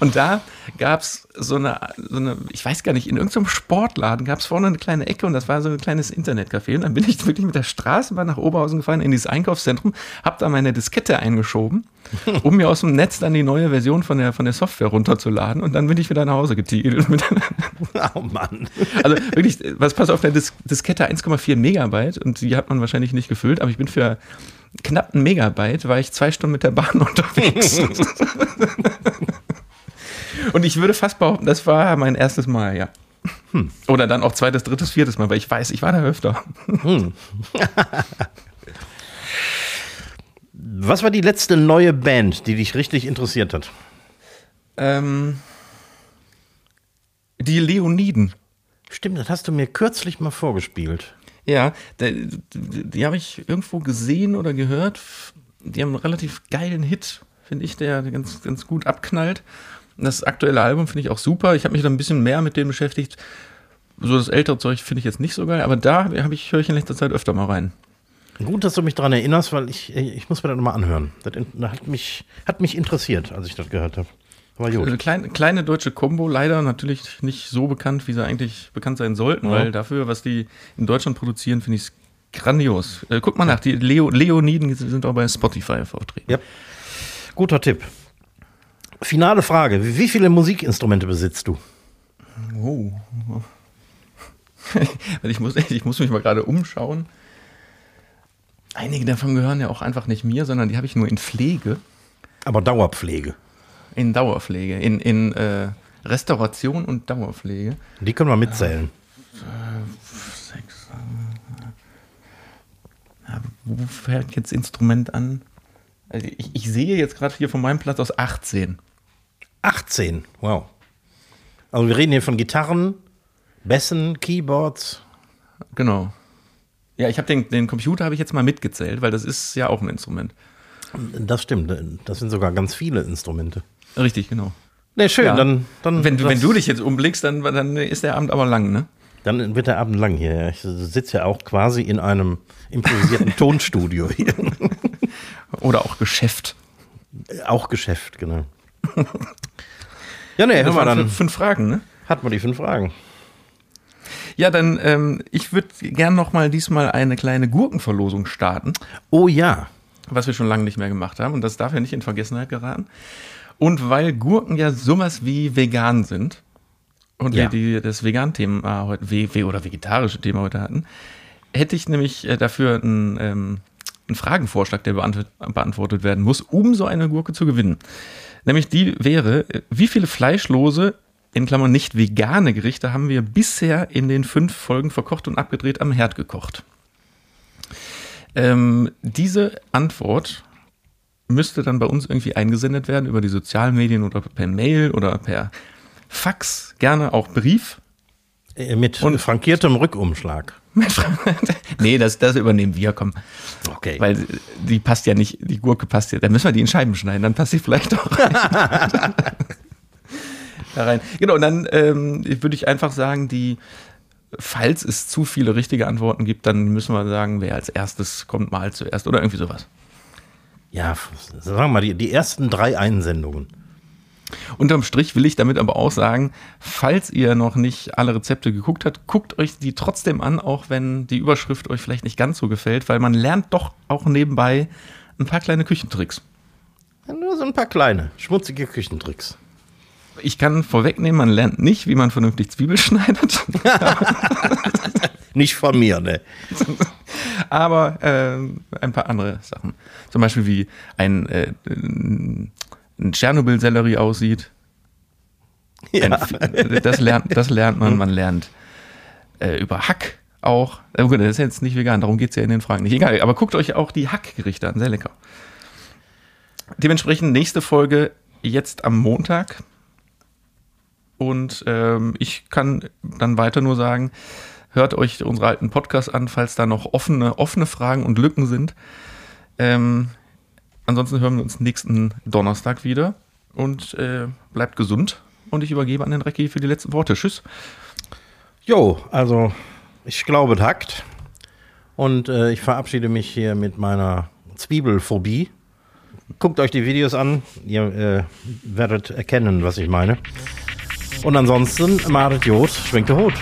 Und da gab es so eine, so eine, ich weiß gar nicht, in irgendeinem Sportladen gab es vorne eine kleine Ecke und das war so ein kleines Internetcafé. Und dann bin ich wirklich mit der Straßenbahn nach Oberhausen gefahren in dieses Einkaufszentrum, habe da meine Diskette eingeschoben, um mir aus dem Netz dann die neue Version von der, von der Software runterzuladen und dann bin ich wieder nach Hause getigelt. oh Mann. Also wirklich, was passt auf der Dis Diskette 1,4 Megabyte und die hat man wahrscheinlich nicht gefüllt, aber ich bin für knapp ein Megabyte, war ich zwei Stunden mit der Bahn unterwegs. Und ich würde fast behaupten, das war mein erstes Mal, ja. Hm. Oder dann auch zweites, drittes, viertes Mal, weil ich weiß, ich war da öfter. Hm. Was war die letzte neue Band, die dich richtig interessiert hat? Ähm, die Leoniden. Stimmt, das hast du mir kürzlich mal vorgespielt. Ja, die, die, die habe ich irgendwo gesehen oder gehört. Die haben einen relativ geilen Hit, finde ich, der ganz, ganz gut abknallt. Das aktuelle Album finde ich auch super. Ich habe mich da ein bisschen mehr mit dem beschäftigt. So das ältere Zeug finde ich jetzt nicht so geil, aber da habe ich, höre ich in letzter Zeit öfter mal rein. Gut, dass du mich daran erinnerst, weil ich, ich muss mir das nochmal anhören. Das hat mich, hat mich interessiert, als ich das gehört habe. Aber gut. Also kleine, kleine deutsche Combo, leider natürlich nicht so bekannt, wie sie eigentlich bekannt sein sollten, ja. weil dafür, was die in Deutschland produzieren, finde ich es grandios. Äh, guck mal nach, die Leo, Leoniden sind auch bei Spotify vertreten. Ja. Guter Tipp. Finale Frage. Wie viele Musikinstrumente besitzt du? Oh. ich, muss, ich muss mich mal gerade umschauen. Einige davon gehören ja auch einfach nicht mir, sondern die habe ich nur in Pflege. Aber Dauerpflege. In Dauerpflege. In, in äh, Restauration und Dauerpflege. Die können wir mitzählen. Äh, sechs. Äh, wo fällt jetzt Instrument an? Also ich, ich sehe jetzt gerade hier von meinem Platz aus 18. 18, wow. Also wir reden hier von Gitarren, Bässen, Keyboards. Genau. Ja, ich habe den, den Computer habe ich jetzt mal mitgezählt, weil das ist ja auch ein Instrument. Das stimmt, das sind sogar ganz viele Instrumente. Richtig, genau. Nee, schön, Ja. dann, dann, Wenn, wenn du dich jetzt umblickst, dann, dann ist der Abend aber lang, ne? dann wird der Abend lang hier. Ja, Ich sitze ja auch quasi in einem improvisierten Tonstudio hier. Oder auch Geschäft. auch Geschäft, genau. Ja, nee, Das haben wir dann, fünf, Fragen, ne? hatten wir die fünf Fragen. Ja, dann, ähm, ich würde gern noch mal diesmal eine kleine Gurkenverlosung starten, Oh ja. was wir schon lange nicht mehr gemacht haben. Und das darf ja nicht in Vergessenheit geraten. Und weil Gurken ja sowas wie vegan sind und Ja. wir die, das Vegan-Thema heute, we, we, oder vegetarische Thema heute hatten, hätte ich nämlich äh, dafür einen, ähm, einen Fragenvorschlag, der beantwortet werden muss, um so eine Gurke zu gewinnen. Nämlich die wäre, wie viele fleischlose, in Klammern nicht vegane Gerichte haben wir bisher in den fünf Folgen verkocht und abgedreht am Herd gekocht? Ähm, diese Antwort müsste dann bei uns irgendwie eingesendet werden über die sozialen Medien oder per Mail oder per Fax, gerne auch Brief. Äh, Mit Und- frankiertem Rückumschlag. nee, das, das übernehmen wir, komm. Okay. Weil die passt ja nicht, die Gurke passt ja, dann müssen wir die in Scheiben schneiden, dann passt sie vielleicht auch rein. da rein. Genau, und dann ähm, würde ich einfach sagen, die, falls es zu viele richtige Antworten gibt, dann müssen wir sagen, wer als erstes kommt mal zuerst oder irgendwie sowas. ja, sagen wir mal, die, die ersten drei Einsendungen. Unterm Strich will ich damit aber auch sagen, falls ihr noch nicht alle Rezepte geguckt habt, guckt euch die trotzdem an, auch wenn die Überschrift euch vielleicht nicht ganz so gefällt, weil man lernt doch auch nebenbei ein paar kleine Küchentricks. Nur so ein paar kleine, schmutzige Küchentricks. Ich kann vorwegnehmen, man lernt nicht, wie man vernünftig Zwiebel schneidet, Nicht von mir, ne? aber ähm, ein paar andere Sachen. Zum Beispiel wie ein, äh, ein Tschernobyl-Sellerie aussieht. Ein, das, lernt, das lernt man. Man lernt äh, über Hack auch. Äh, gut, das ist jetzt nicht vegan, darum geht es ja in den Fragen nicht. Egal, aber guckt euch auch die Hackgerichte an, sehr lecker. Dementsprechend nächste Folge jetzt am Montag. Und ähm, ich kann dann weiter nur sagen, hört euch unsere alten Podcasts an, falls da noch offene, offene Fragen und Lücken sind. Ähm, ansonsten hören wir uns nächsten Donnerstag wieder und äh, bleibt gesund. Und ich übergebe an den Recki für die letzten Worte. Tschüss. Jo, also ich glaube, es hackt. Und äh, ich verabschiede mich hier mit meiner Zwiebelphobie. Guckt euch die Videos an, ihr äh, werdet erkennen, was ich meine. Und ansonsten, Marit Jod, schwenkt der Hut.